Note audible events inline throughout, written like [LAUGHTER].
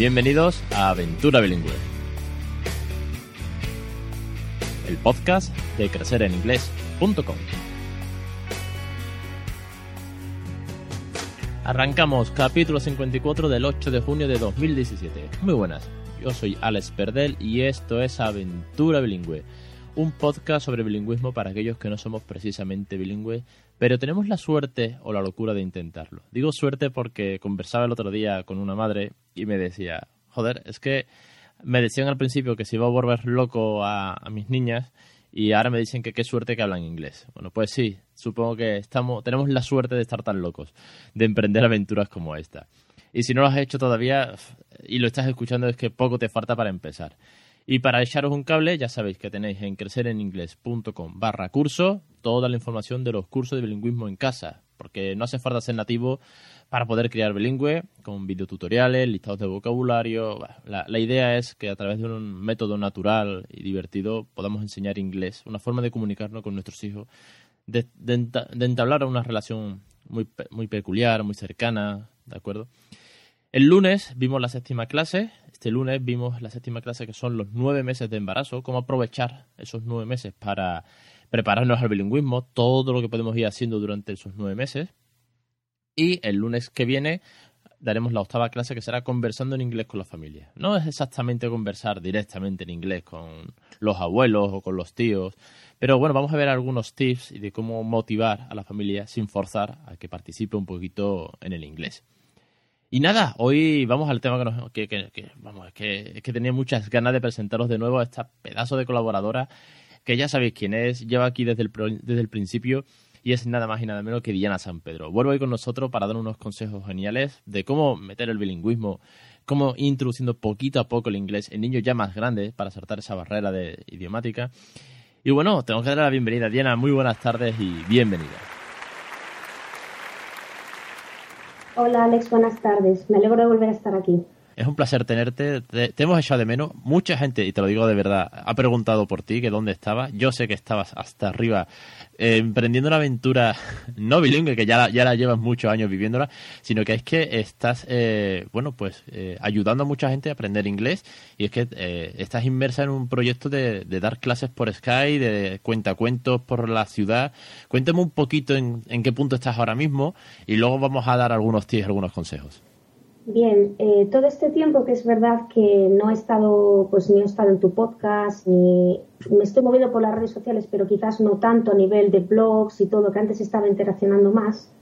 Bienvenidos a Aventura Bilingüe, el podcast de crecereninglés.com. Arrancamos capítulo 54 del 8 de junio de 2017. Muy buenas, yo soy Alex Perdel y esto es Aventura Bilingüe, un podcast sobre bilingüismo para aquellos que no somos precisamente bilingües, pero tenemos la suerte o la locura de intentarlo. Digo suerte porque conversaba el otro día con una madre y me decía, joder, es que me decían al principio que se iba a volver loco a, mis niñas y ahora me dicen que qué suerte que hablan inglés. Bueno, pues sí, supongo que estamos, tenemos la suerte de estar tan locos, de emprender aventuras como esta. Y si no lo has hecho todavía y lo estás escuchando es que poco te falta para empezar. Y para echaros un cable, ya sabéis que tenéis en crecereningles.com barra curso toda la información de los cursos de bilingüismo en casa, porque no hace falta ser nativo para poder crear bilingüe, con videotutoriales, listados de vocabulario. La, idea es que a través de un método natural y divertido podamos enseñar inglés, una forma de comunicarnos con nuestros hijos, de, de, de entablar una relación muy, muy peculiar, muy cercana, ¿de acuerdo? El lunes vimos la séptima clase. Este lunes vimos la séptima clase que son los nueve meses de embarazo, cómo aprovechar esos nueve meses para prepararnos al bilingüismo, todo lo que podemos ir haciendo durante esos nueve meses. Y el lunes que viene daremos la octava clase que será conversando en inglés con la familia. No es exactamente conversar directamente en inglés con los abuelos o con los tíos, pero bueno, vamos a ver algunos tips de cómo motivar a la familia sin forzar a que participe un poquito en el inglés. Y nada, hoy vamos al tema que, nos, que, que, que vamos, es que, es que tenía muchas ganas de presentaros de nuevo a esta pedazo de colaboradora que ya sabéis quién es, lleva aquí desde el, desde el principio y es nada más y nada menos que Diana San Pedro. Vuelvo hoy con nosotros para dar unos consejos geniales de cómo meter el bilingüismo, cómo ir introduciendo poquito a poco el inglés en niños ya más grandes para saltar esa barrera de idiomática. Y bueno, tengo que dar la bienvenida. Diana, muy buenas tardes y bienvenida. Hola Alex, buenas tardes. Me alegro de volver a estar aquí. Es un placer tenerte. Te, hemos echado de menos. Mucha gente, y te lo digo de verdad, ha preguntado por ti, que dónde estabas. Yo sé que estabas hasta arriba eh, emprendiendo una aventura [LAUGHS] no bilingüe, que ya la, ya la llevas muchos años viviéndola, sino que es que estás, eh, bueno, pues eh, ayudando a mucha gente a aprender inglés y es que eh, estás inmersa en un proyecto de, dar clases por Skype, de cuentacuentos por la ciudad. Cuéntame un poquito en, en qué punto estás ahora mismo y luego vamos a dar algunos tips, algunos consejos. Bien, eh, todo este tiempo que es verdad que no he estado, pues ni he estado en tu podcast, ni me estoy moviendo por las redes sociales, pero quizás no tanto a nivel de blogs y todo, que antes estaba interaccionando más,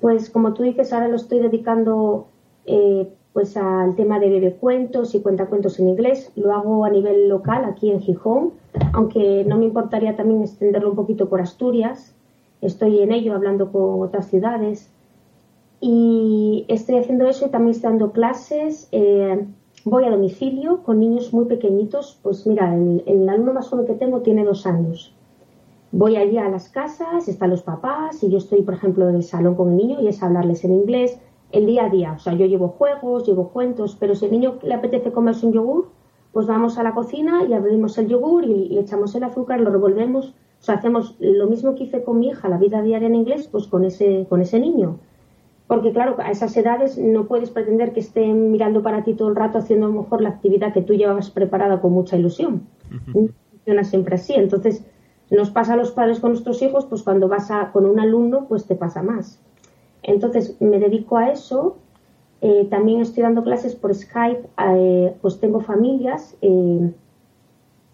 pues como tú dices, ahora lo estoy dedicando eh, pues al tema de bebecuentos y cuentacuentos en inglés. Lo hago a nivel local aquí en Gijón, aunque no me importaría también extenderlo un poquito por Asturias. Estoy en ello hablando con otras ciudades y estoy haciendo eso y también estoy dando clases. Eh, voy a domicilio con niños muy pequeñitos. Pues mira, el, el, alumno más joven que tengo tiene dos años. Voy allí a las casas, están los papás y yo estoy, por ejemplo, en el salón con el niño y es hablarles en inglés el día a día. O sea, yo llevo juegos, llevo cuentos, pero si al niño le apetece comerse un yogur, pues vamos a la cocina y abrimos el yogur y, y echamos el azúcar, lo revolvemos. O sea, hacemos lo mismo que hice con mi hija, la vida diaria en inglés, pues con ese, con ese niño porque claro, a esas edades no puedes pretender que estén mirando para ti todo el rato haciendo a lo mejor la actividad que tú llevabas preparada con mucha ilusión. Uh -huh. Funciona siempre así. Entonces, nos pasa a los padres con nuestros hijos, pues cuando vas a, con un alumno, pues te pasa más. Entonces, me dedico a eso. Eh, también estoy dando clases por Skype, eh, pues tengo familias. Eh,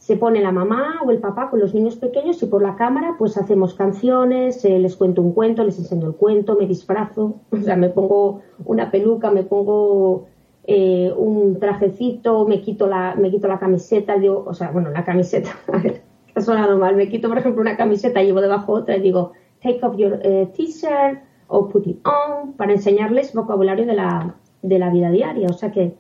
se pone la mamá o el papá con los niños pequeños y por la cámara pues hacemos canciones, eh, les cuento un cuento, les enseño el cuento, me disfrazo, [LAUGHS] o sea, me pongo una peluca, me pongo eh, un trajecito, me quito la, me quito la camiseta, digo, o sea, bueno, la camiseta, [LAUGHS] a ver, ha sonado mal, me quito por ejemplo una camiseta, llevo debajo otra y digo, take off your uh, t-shirt o put it on, para enseñarles vocabulario de la, de la vida diaria, o sea que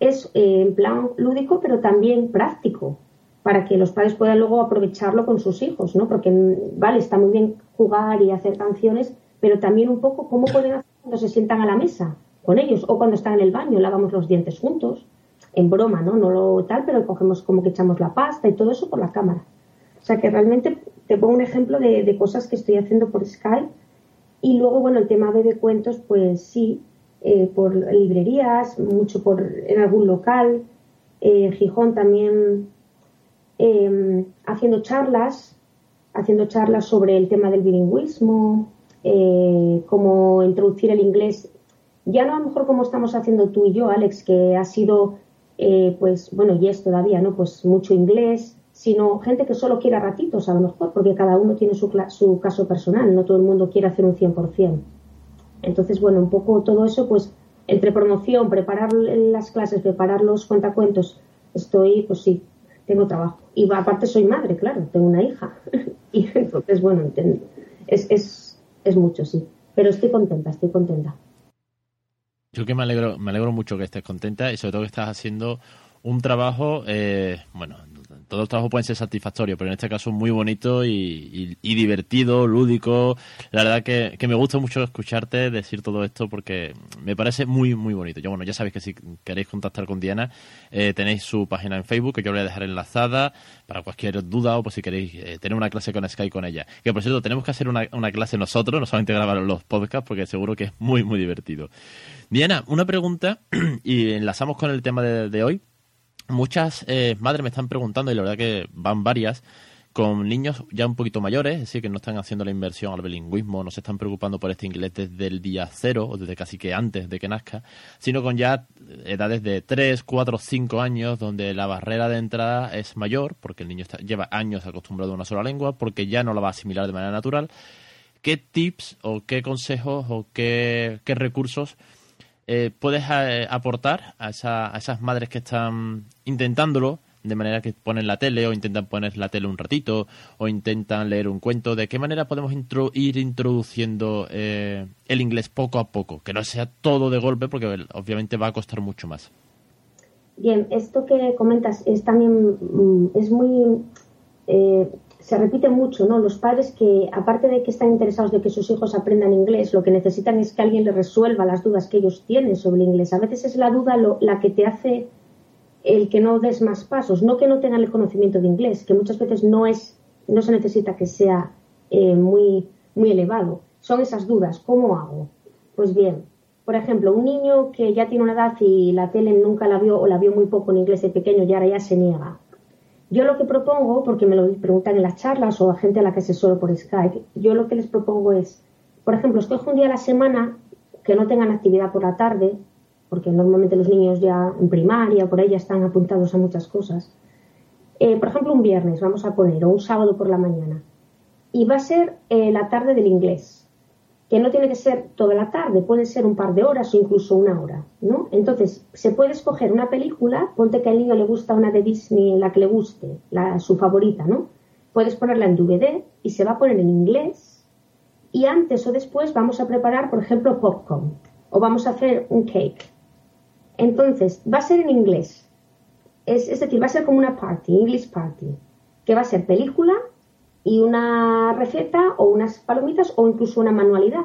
es eh, en plan lúdico pero también práctico para que los padres puedan luego aprovecharlo con sus hijos, ¿no? Porque, vale, está muy bien jugar y hacer canciones, pero también un poco cómo pueden hacer cuando se sientan a la mesa con ellos o cuando están en el baño, lavamos los dientes juntos, en broma, ¿no? No lo tal, pero cogemos como que echamos la pasta y todo eso por la cámara. O sea que realmente te pongo un ejemplo de, cosas que estoy haciendo por Skype y luego, bueno, el tema de, cuentos, pues sí, eh, por librerías, mucho por en algún local, en Gijón también em, haciendo charlas, haciendo charlas sobre el tema del bilingüismo, eh, cómo introducir el inglés, ya no a lo mejor como estamos haciendo tú y yo, Alex, que ha sido, eh, pues bueno, y es todavía, ¿no? Pues mucho inglés, sino gente que solo quiera ratitos a lo mejor, porque cada uno tiene su, su caso personal, no todo el mundo quiere hacer un 100%. Entonces, bueno, un poco todo eso, pues entre promoción, preparar las clases, preparar los cuentacuentos, estoy, pues sí, tengo trabajo. Y aparte soy madre, claro, tengo una hija. [LAUGHS] y entonces, bueno, es, es, es mucho, sí. Pero estoy contenta, estoy contenta. Yo que me alegro, me alegro mucho que estés contenta y sobre todo que estás haciendo un trabajo, eh, bueno, todos los trabajos pueden ser satisfactorios, pero en este caso muy bonito y, divertido, lúdico. La verdad que, me gusta mucho escucharte decir todo esto porque me parece muy, muy bonito. Yo, bueno, ya sabéis que si queréis contactar con Diana, eh, tenéis su página en Facebook, que yo voy a dejar enlazada para cualquier duda o por si queréis eh, tener una clase con Skype con ella. Que por cierto, tenemos que hacer una, una clase nosotros, no solamente grabar los podcasts, porque seguro que es muy, muy divertido. Diana, una pregunta [CLEARS THROAT] y enlazamos con el tema de hoy muchas eh, madres me están preguntando, y la verdad que van varias, con niños ya un poquito mayores, es decir, que no están haciendo la inversión al bilingüismo, no se están preocupando por este inglés desde el día cero, o desde casi que antes de que nazca, sino con ya edades de 3, 4, 5 años, donde la barrera de entrada es mayor, porque el niño lleva años acostumbrado a una sola lengua, porque ya no la va a asimilar de manera natural. ¿Qué tips o qué consejos o qué, qué recursos eh, puedes eh, aportar a, esas madres que están intentándolo de manera que ponen la tele o intentan poner la tele un ratito o intentan leer un cuento? ¿De qué manera podemos ir introduciendo eh, el inglés poco a poco? Que no sea todo de golpe porque obviamente va a costar mucho más. Bien, esto que comentas es también mm, es muy se repite mucho, ¿no? Los padres que, aparte de que están interesados de que sus hijos aprendan inglés, lo que necesitan es que alguien les resuelva las dudas que ellos tienen sobre el inglés. A veces es la duda la que te hace el que no des más pasos, no que no tengan el conocimiento de inglés, que muchas veces no es, no se necesita que sea eh, muy, muy elevado. Son esas dudas, ¿cómo hago? Pues bien, por ejemplo, un niño que ya tiene una edad y la tele nunca la vio o la vio muy poco en inglés de pequeño y ahora ya se niega yo lo que propongo, porque me lo preguntan en las charlas o a gente a la que asesoro por Skype, yo lo que les propongo es, por ejemplo, escoge un día a la semana que no tengan actividad por la tarde, porque normalmente los niños ya en primaria por ahí ya están apuntados a muchas cosas. Eh, por ejemplo, un viernes, vamos a poner, o un sábado por la mañana. Y va a ser eh, la tarde del inglés que no tiene que ser toda la tarde, puede ser un par de horas o incluso una hora, ¿no? Entonces, se puede escoger una película, ponte que al niño le gusta una de Disney, la que le guste, la, su favorita, ¿no? Puedes ponerla en DVD y se va a poner en inglés y antes o después vamos a preparar, por ejemplo, popcorn o vamos a hacer un cake. Entonces, va a ser en inglés, es, es decir, va a ser como una party, English party, que va a ser película y una receta o unas palomitas o incluso una manualidad.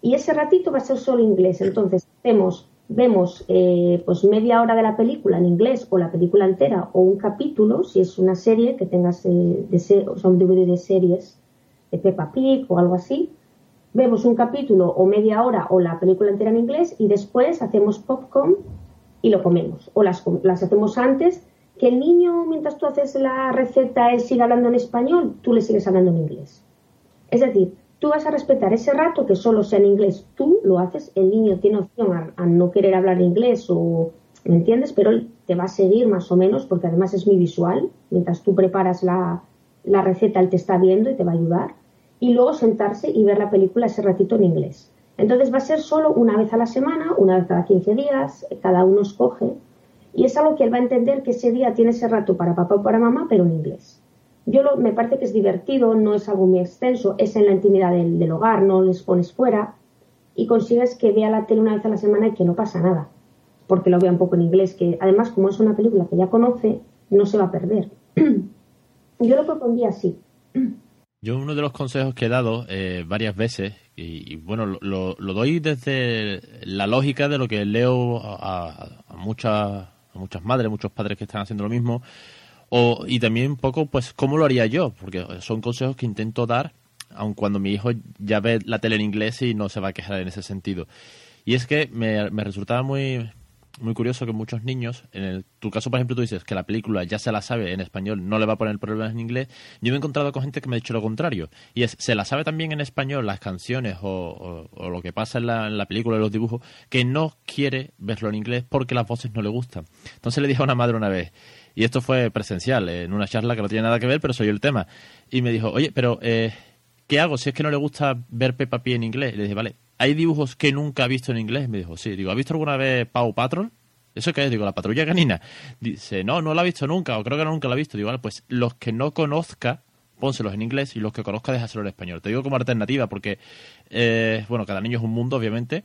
Y ese ratito va a ser solo inglés. Entonces, vemos, vemos eh, pues media hora de la película en inglés o la película entera o un capítulo, si es una serie que tengas eh, de son DVD de series de Peppa Pig o algo así. Vemos un capítulo o media hora o la película entera en inglés y después hacemos popcorn y lo comemos. O las, las hacemos antes que el niño, mientras tú haces la receta, él sigue hablando en español, tú le sigues hablando en inglés. Es decir, tú vas a respetar ese rato que solo sea en inglés, tú lo haces, el niño tiene opción a, no querer hablar inglés o, ¿me entiendes? Pero él te va a seguir más o menos, porque además es muy visual, mientras tú preparas la, la receta, él te está viendo y te va a ayudar. Y luego sentarse y ver la película ese ratito en inglés. Entonces va a ser solo una vez a la semana, una vez cada 15 días, cada uno escoge y es algo que él va a entender que ese día tiene ese rato para papá o para mamá, pero en inglés. Yo lo, me parece que es divertido, no es algo muy extenso, es en la intimidad del, hogar, no les pones fuera y consigues que vea la tele una vez a la semana y que no pasa nada, porque lo vea un poco en inglés, que además como es una película que ya conoce, no se va a perder. [CLEARS THROAT] Yo lo propondría así. Yo uno de los consejos que he dado eh, varias veces, y, bueno, lo, doy desde la lógica de lo que leo a muchas muchas madres, muchos padres que están haciendo lo mismo. O, y también un poco, pues, cómo lo haría yo, porque son consejos que intento dar, aun cuando mi hijo ya ve la tele en inglés y no se va a quejar en ese sentido. Y es que me, me resultaba muy, muy curioso que muchos niños, en tu caso, por ejemplo, tú dices que la película ya se la sabe en español, no le va a poner problemas en inglés. Yo me he encontrado con gente que me ha dicho lo contrario. Y es, se la sabe también en español las canciones o, lo que pasa en la, en la película, los dibujos, que no quiere verlo en inglés porque las voces no le gustan. Entonces le dije a una madre una vez, y esto fue presencial, en una charla que no tiene nada que ver, pero soy el tema. Y me dijo, oye, pero eh, ¿qué hago si es que no le gusta ver Peppa Pig en inglés? Y le dije, vale, ¿hay dibujos que nunca ha visto en inglés? Me dijo, sí. Digo, ¿ha visto alguna vez Paw Patrol? ¿Eso qué es? Digo, la patrulla canina. Dice, no, no la ha visto nunca, o creo que nunca la ha visto. Digo, vale, pues los que no conozca, pónselos en inglés y los que conozca, déjaselo en español. Te digo como alternativa, porque, eh, bueno, cada niño es un mundo, obviamente,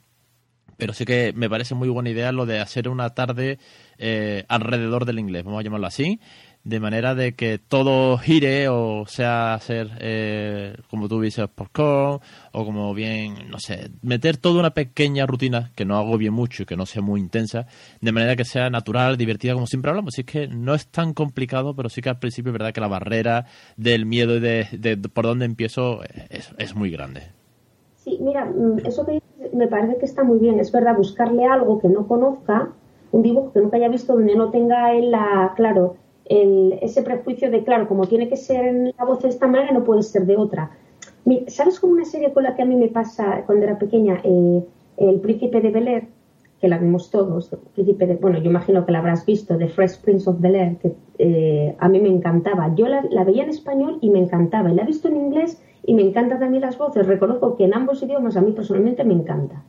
pero sí que me parece muy buena idea lo de hacer una tarde eh, alrededor del inglés, vamos a llamarlo así, de manera de que todo gire o sea hacer, eh, como tú dices, popcorn o como bien, no sé, meter toda una pequeña rutina que no hago bien mucho y que no sea muy intensa, de manera que sea natural, divertida, como siempre hablamos. Así que no es tan complicado, pero sí que al principio es verdad que la barrera del miedo y de, por dónde empiezo es, es muy grande. Sí, mira, mm, eso que me parece que está muy bien. Es verdad, buscarle algo que no conozca, un dibujo que nunca haya visto donde no tenga él la, claro, ese prejuicio de, claro, como tiene que ser la voz de esta manera, no puede ser de otra. ¿Sabes como una serie con la que a mí me pasa cuando era pequeña? Eh, el Príncipe de Bel Air, que la vimos todos. Príncipe de, bueno, yo imagino que la habrás visto, The Fresh Prince of Bel Air, que eh, a mí me encantaba. Yo la, la, veía en español y me encantaba. Y la he visto en inglés y me encantan también las voces. Reconozco que en ambos idiomas a mí personalmente me encanta.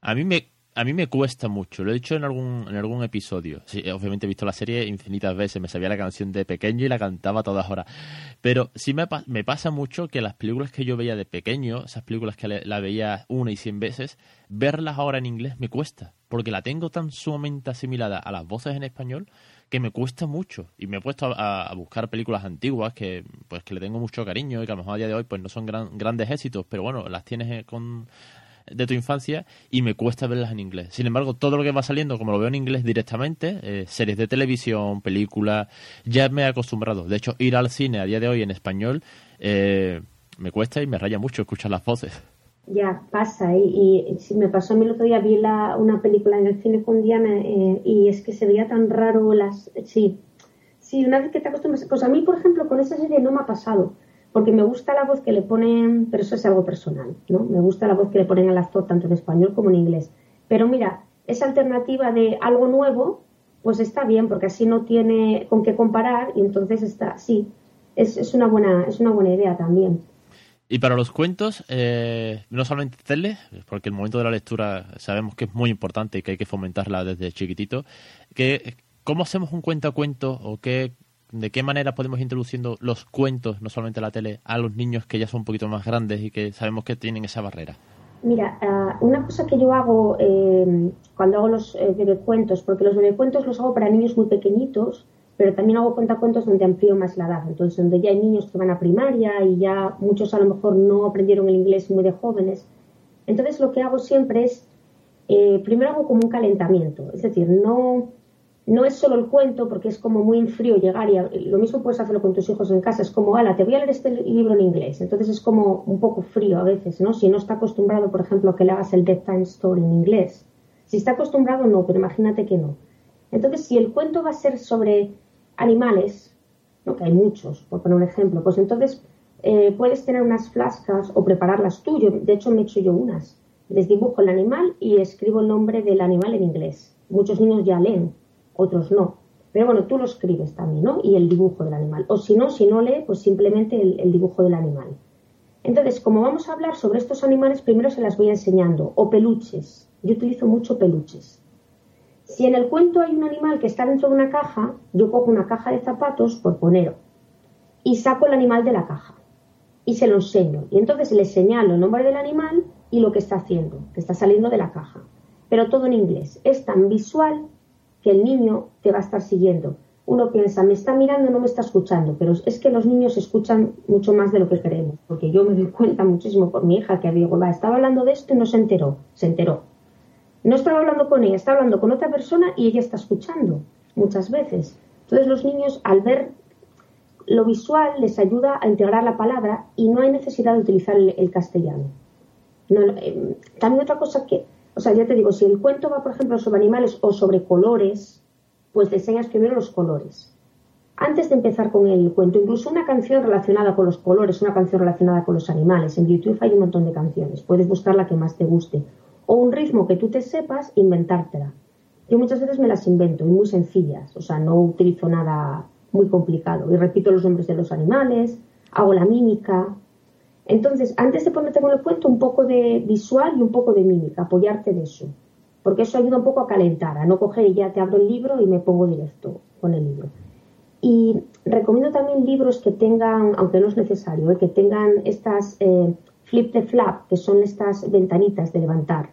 A mí me a mí me cuesta mucho, lo he dicho en algún, en algún episodio. Sí, obviamente he visto la serie infinitas veces, me sabía la canción de pequeño y la cantaba a todas horas. Pero sí me, me pasa mucho que las películas que yo veía de pequeño, esas películas que la veía una y cien veces, verlas ahora en inglés me cuesta. Porque la tengo tan sumamente asimilada a las voces en español que me cuesta mucho. Y me he puesto a, buscar películas antiguas que pues que le tengo mucho cariño y que a lo mejor a día de hoy pues no son grandes éxitos, pero bueno, las tienes eh, con de tu infancia y me cuesta verlas en inglés. Sin embargo, todo lo que va saliendo, como lo veo en inglés directamente, eh, series de televisión, películas, ya me he acostumbrado. De hecho, ir al cine a día de hoy en español eh, me cuesta y me raya mucho escuchar las voces. Ya, pasa. Y, y, me pasó a mí el otro día, vi la, una película en el cine con Diana eh, y es que se veía tan raro las... Sí, sí, una vez que te acostumbras... Pues a mí, por ejemplo, con esa serie no me ha pasado porque me gusta la voz que le ponen, pero eso es algo personal, ¿no? Me gusta la voz que le ponen al actor tanto en español como en inglés. Pero mira, esa alternativa de algo nuevo, pues está bien, porque así no tiene con qué comparar y entonces está, sí, es, es una, buena, es una buena idea también. Y para los cuentos, eh, no solamente tele, porque el momento de la lectura sabemos que es muy importante y que hay que fomentarla desde chiquitito, que, ¿cómo hacemos un cuento a cuento o qué de qué manera podemos introduciendo los cuentos, no solamente la tele, a los niños que ya son un poquito más grandes y que sabemos que tienen esa barrera? Mira, ah, una cosa que yo hago eh, cuando hago los eh, porque los bebecuentos los hago para niños muy pequeñitos, pero también hago cuentacuentos donde amplío más la edad, entonces donde ya hay niños que van a primaria y ya muchos a lo mejor no aprendieron el inglés muy de jóvenes. Entonces lo que hago siempre es, eh, primero hago como un calentamiento, es decir, no, no es solo el cuento, porque es como muy frío llegar y lo mismo puedes hacerlo con tus hijos en casa. Es como, ala, te voy a leer este libro en inglés. Entonces es como un poco frío a veces, ¿no? Si no está acostumbrado, por ejemplo, a que le hagas el Time Story en inglés. Si está acostumbrado, no, pero imagínate que no. Entonces, si el cuento va a ser sobre animales, ¿no? que hay muchos, por poner un ejemplo, pues entonces eh, puedes tener unas flascas o prepararlas tú. de hecho, me he hecho yo unas. Les dibujo el animal y escribo el nombre del animal en inglés. Muchos niños ya leen otros no. Pero bueno, tú lo escribes también, ¿no? Y el dibujo del animal. O si no, si no lee, pues simplemente el, dibujo del animal. Entonces, como vamos a hablar sobre estos animales, primero se las voy enseñando. O peluches. Yo utilizo mucho peluches. Si en el cuento hay un animal que está dentro de una caja, yo cojo una caja de zapatos, por poner, y saco el animal de la caja. Y se lo enseño. Y entonces le señalo el nombre del animal y lo que está haciendo, que está saliendo de la caja. Pero todo en inglés. Es tan visual que el niño te va a estar siguiendo. Uno piensa, me está mirando, no me está escuchando, pero es que los niños escuchan mucho más de lo que creemos, porque yo me doy cuenta muchísimo por mi hija que digo, va, estaba hablando de esto y no se enteró, se enteró. No estaba hablando con ella, estaba hablando con otra persona y ella está escuchando muchas veces. Entonces los niños al ver lo visual les ayuda a integrar la palabra y no hay necesidad de utilizar el, castellano. Eh, también otra cosa que o sea, ya te digo, si el cuento va, por ejemplo, sobre animales o sobre colores, pues le enseñas primero los colores. Antes de empezar con el cuento, incluso una canción relacionada con los colores, una canción relacionada con los animales. En YouTube hay un montón de canciones, puedes buscar la que más te guste. O un ritmo que tú te sepas, inventártela. Yo muchas veces me las invento, y muy sencillas, o sea, no utilizo nada muy complicado. Y repito los nombres de los animales, hago la mímica. Entonces, antes de ponerte con el cuento, un poco de visual y un poco de mímica, apoyarte de eso. Porque eso ayuda un poco a calentar, a no coger y ya te abro el libro y me pongo directo con el libro. Y recomiendo también libros que tengan, aunque no es necesario, eh, que tengan estas eh, flip de flap, que son estas ventanitas de levantar.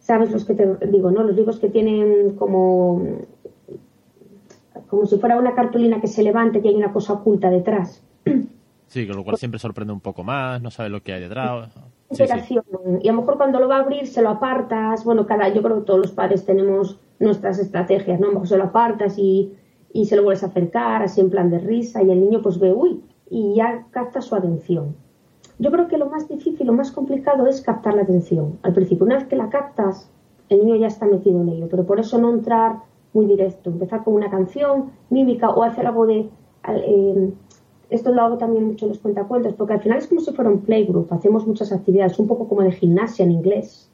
¿Sabes los que te digo, no? Los libros que tienen como como si fuera una cartulina que se levante y hay una cosa oculta detrás. Sí, con lo cual siempre sorprende un poco más, no sabes lo que hay detrás. Y a lo mejor cuando lo va a abrir se lo apartas. Bueno, cada, yo creo que todos los padres tenemos nuestras estrategias, ¿no? A lo mejor se lo apartas y, y se lo vuelves a acercar, así en plan de risa, y el niño pues ve, uy, y ya capta su atención. Yo creo que lo más difícil, lo más complicado es captar la atención. Al principio, una vez que la captas, el niño ya está metido en ello, pero por eso no entrar muy directo, empezar con una canción, mímica o hacer algo de... Eh, esto lo hago también mucho en los cuentacuentos, porque al final es como si fuera un playgroup, hacemos muchas actividades, un poco como de gimnasia en inglés.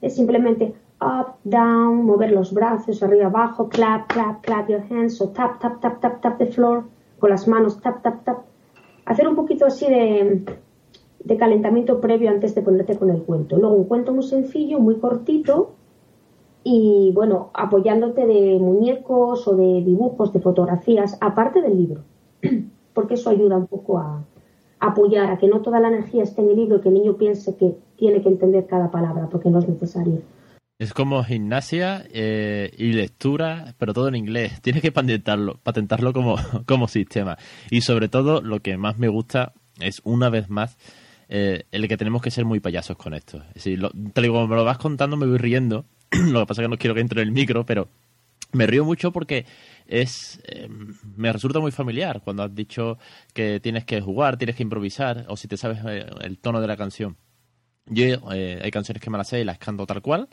Es simplemente up, down, mover los brazos, arriba, abajo, clap, clap, clap your hands, o tap, tap, tap, tap, tap the floor, con las manos, tap, tap, tap. Hacer un poquito así de, de calentamiento previo antes de ponerte con el cuento. Luego un cuento muy sencillo, muy cortito, y bueno, apoyándote de muñecos o de dibujos, de fotografías, aparte del libro, [CLEARS THROAT] porque eso ayuda un poco a, apoyar a que no toda la energía esté en el libro y que el niño piense que tiene que entender cada palabra, porque no es necesario. Es como gimnasia eh, y lectura, pero todo en inglés. [LAUGHS] Tienes que patentarlo, patentarlo como, [LAUGHS] como sistema. Y sobre todo, lo que más me gusta es, una vez más, eh, el que tenemos que ser muy payasos con esto. Es decir, te digo, me lo vas contando, me voy riendo [CLEARS THROAT] Lo que pasa es que no quiero que entre en el micro, pero me río mucho porque es em, me resulta muy familiar cuando has dicho que tienes que jugar, tienes que improvisar, o si te sabes eh, el tono de la canción. Yo eh, hay canciones que me las sé y las canto tal cual,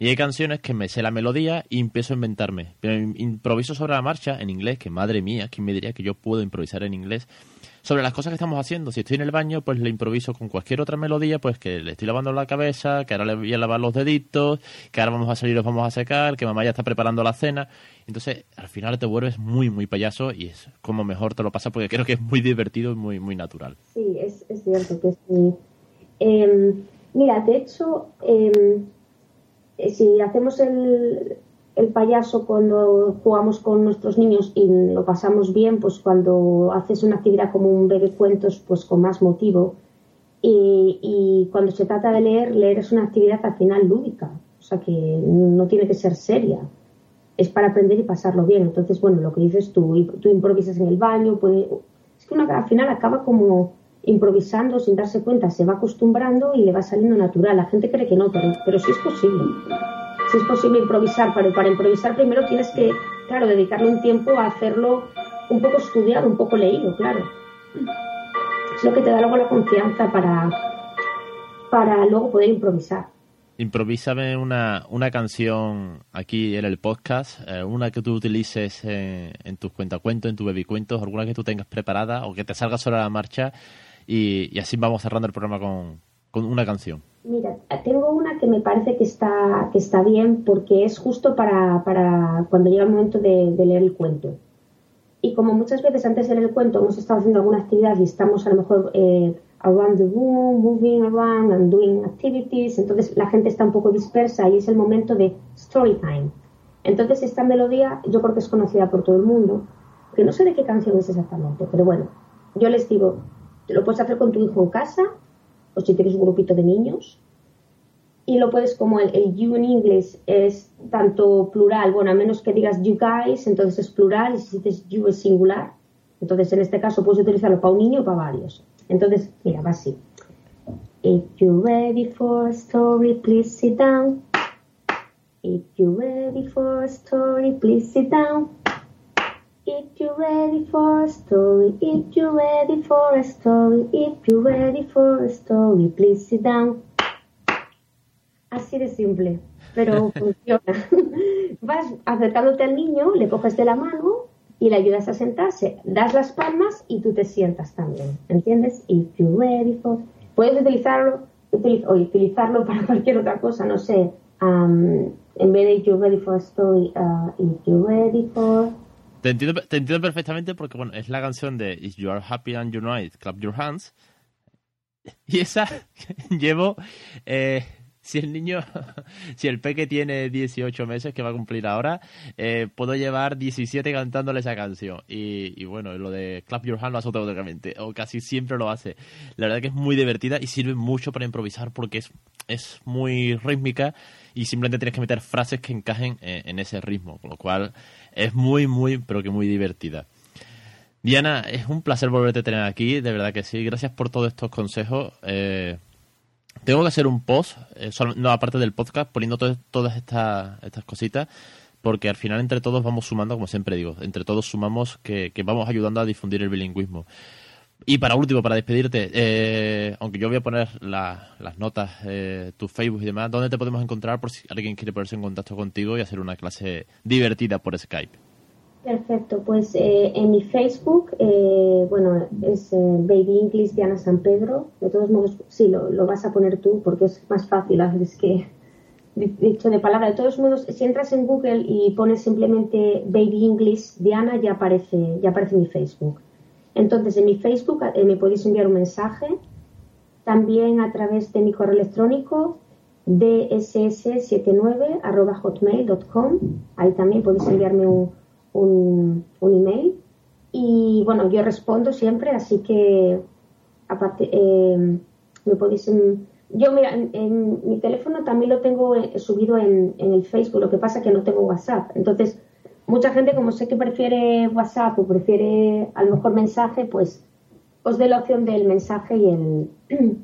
y hay canciones que me sé la melodía y empiezo a inventarme. Pero improviso sobre la marcha en inglés, que madre mía, ¿quién me diría que yo puedo improvisar en inglés? sobre las cosas que estamos haciendo. Si estoy en el baño, pues le improviso con cualquier otra melodía, pues que le estoy lavando la cabeza, que ahora le voy a lavar los deditos, que ahora vamos a salir y los vamos a secar, que mamá ya está preparando la cena. Entonces, al final te vuelves muy, muy payaso y es como mejor te lo pasa porque creo que es muy divertido y muy, muy natural. Sí, es, es cierto que sí. Em, mira, de hecho, em, si hacemos el, el payaso cuando jugamos con nuestros niños y lo pasamos bien, pues cuando haces una actividad como un bebé cuentos, pues con más motivo. Y, cuando se trata de leer, leer es una actividad al final lúdica, o sea que no tiene que ser seria. Es para aprender y pasarlo bien. Entonces, bueno, lo que dices tú, tú improvisas en el baño, puede, es que al final acaba como improvisando sin darse cuenta, se va acostumbrando y le va saliendo natural. La gente cree que no, pero, pero sí es posible si es posible improvisar, pero para improvisar primero tienes que, claro, dedicarle un tiempo a hacerlo un poco estudiado, un poco leído, claro. Es lo que te da luego la confianza para, para luego poder improvisar. Improvísame una, una canción aquí en el podcast, eh, una que tú utilices en, en tus cuentacuentos, en tu bebicuentos, alguna que tú tengas preparada o que te salga sobre la marcha y, y así vamos cerrando el programa con, con una canción. Mira, tengo una que me parece que está, que está bien porque es justo para, para cuando llega el momento de, leer el cuento. Y como muchas veces antes de leer el cuento hemos estado haciendo alguna actividad y estamos a lo mejor eh, around the room, moving around and doing activities, entonces la gente está un poco dispersa y es el momento de story time. Entonces esta melodía yo creo que es conocida por todo el mundo, que no sé de qué canción es exactamente, pero bueno, yo les digo, lo puedes hacer con tu hijo en casa o si tienes un grupito de niños. Y lo puedes, como el, you en inglés es tanto plural, bueno, a menos que digas you guys, entonces es plural, y si dices you es singular, entonces en este caso puedes utilizarlo para un niño o para varios. Entonces, mira, va así. If you're ready for a story, please sit down. If you're ready for a story, please sit down. If you're ready for a story, if you're ready for a story, if you're ready for a story, please sit down. As Así de simple, pero [LAUGHS] funciona. Vas acercándote al niño, le coges de la mano y le ayudas a sentarse. Das las palmas y tú te sientas también, ¿entiendes? If you're ready for... Puedes utilizarlo, o utilizarlo para cualquier otra cosa, no sé. Um, en vez de if you're ready for a story, uh, if you're ready for... Te entiendo, te entiendo perfectamente porque, bueno, es la canción de If You Are Happy and United, Clap Your Hands. Y esa [LAUGHS] llevo eh, si el niño, [LAUGHS] si el peque tiene 18 meses, que va a cumplir ahora, eh, puedo llevar 17 cantándole esa canción. Y, bueno, lo de Clap Your Hand lo hace automáticamente, o casi siempre lo hace. La verdad que es muy divertida y sirve mucho para improvisar porque es, es muy rítmica y simplemente tienes que meter frases que encajen eh, en ese ritmo, con lo cual es muy, muy, pero que muy divertida. Diana, es un placer volverte a tener aquí, de verdad que sí. Gracias por todos estos consejos. Eh, tengo que hacer un post, eh, no, aparte del podcast, poniendo todas estas, estas cositas, porque al final entre todos vamos sumando, como siempre digo, entre todos sumamos que, vamos ayudando a difundir el bilingüismo. Y para último, para despedirte, eh, aunque yo voy a poner las notas, eh, tu Facebook y demás, ¿dónde te podemos encontrar por si alguien quiere ponerse en contacto contigo y hacer una clase divertida por Skype? Perfecto, pues eh, en mi Facebook, eh, bueno, es eh, Baby English Diana San Pedro. De todos modos, sí, lo, vas a poner tú porque es más fácil, es que dicho de palabra. De todos modos, si entras en Google y pones simplemente Baby English Diana, ya aparece, ya aparece mi Facebook. Entonces, en mi Facebook me podéis enviar un mensaje, también a través de mi correo electrónico dss79 hotmail.com. Ahí también podéis enviarme un un, email y bueno, yo respondo siempre, así que aparte eh, me podéis... yo mira, en, mi teléfono también lo tengo eh, subido en, en, el Facebook, lo que pasa que no tengo WhatsApp. Entonces, mucha gente como sé que prefiere WhatsApp o prefiere a lo mejor mensaje, pues os doy la opción del mensaje y el, [CLEARS THROAT]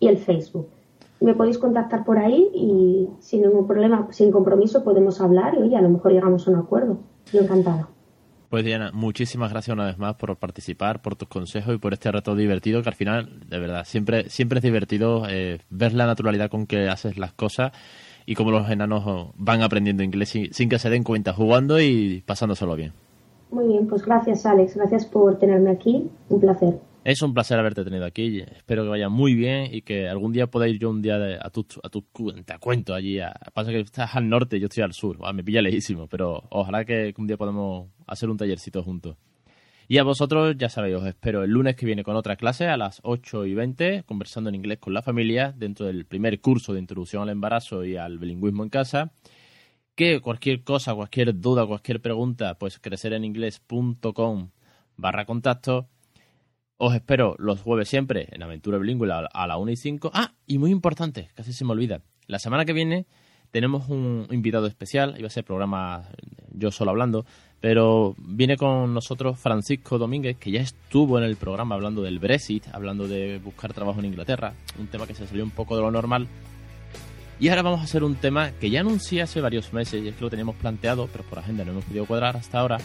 y el Facebook. Me podéis contactar por ahí y sin ningún problema, sin compromiso, podemos hablar y oye, a lo mejor llegamos a un acuerdo. Yo encantada. Pues Diana, muchísimas gracias una vez más por participar, por tus consejos y por este reto divertido que al final, de verdad, siempre, siempre es divertido eh, ver la naturalidad con que haces las cosas y cómo los enanos van aprendiendo inglés sin, sin que se den cuenta, jugando y pasándoselo bien. Muy bien, pues gracias Alex, gracias por tenerme aquí, un placer. Es un placer haberte tenido aquí. Espero que vaya muy bien y que algún día pueda ir yo un día a tu, a tu te cuento allí. Pasa que estás al norte yo estoy al sur. me pilla lejísimo, pero ojalá que un día podamos hacer un tallercito juntos. Y a vosotros, ya sabéis, os espero el lunes que viene con otra clase a las 8 y 20, conversando en inglés con la familia, dentro del primer curso de introducción al embarazo y al bilingüismo en casa. Que cualquier cosa, cualquier duda, cualquier pregunta, pues crecereninglés.com barra contacto os espero los jueves siempre en Aventura Bilingüe a la 1 y 5. Ah, y muy importante, casi se me olvida. La semana que viene tenemos un invitado especial, iba a ser programa yo solo hablando, pero viene con nosotros Francisco Domínguez, que ya estuvo en el programa hablando del Brexit, hablando de buscar trabajo en Inglaterra, un tema que se salió un poco de lo normal. Y ahora vamos a hacer un tema que ya anuncié hace varios meses y es que lo teníamos planteado, pero por agenda no hemos podido cuadrar hasta ahora,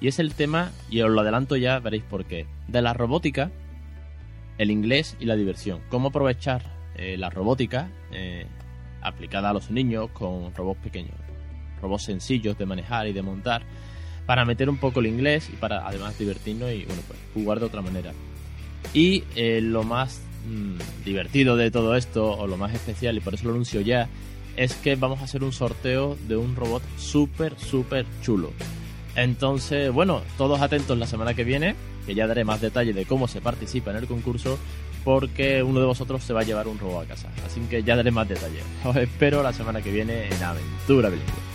y es el tema, y os lo adelanto ya, veréis por qué, de la robótica, el inglés y la diversión. Cómo aprovechar eh, la robótica eh, aplicada a los niños con robots pequeños, robots sencillos de manejar y de montar, para meter un poco el inglés y para además divertirnos y bueno, pues jugar de otra manera. Y eh, lo más mm, divertido de todo esto, o lo más especial, y por eso lo anuncio ya, es que vamos a hacer un sorteo de un robot súper, súper chulo. Entonces, bueno, todos atentos la semana que viene, que ya daré más detalles de cómo se participa en el concurso, porque uno de vosotros se va a llevar un robo a casa. Así que ya daré más detalles. Os espero la semana que viene en Aventura Bilingüe.